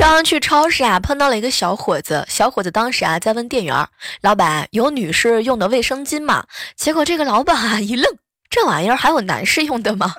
刚刚去超市啊碰到了一个小伙子小伙子当时啊在问店员老板有女士用的卫生巾吗？结果这个老板啊一愣这玩意儿还有男士用的吗？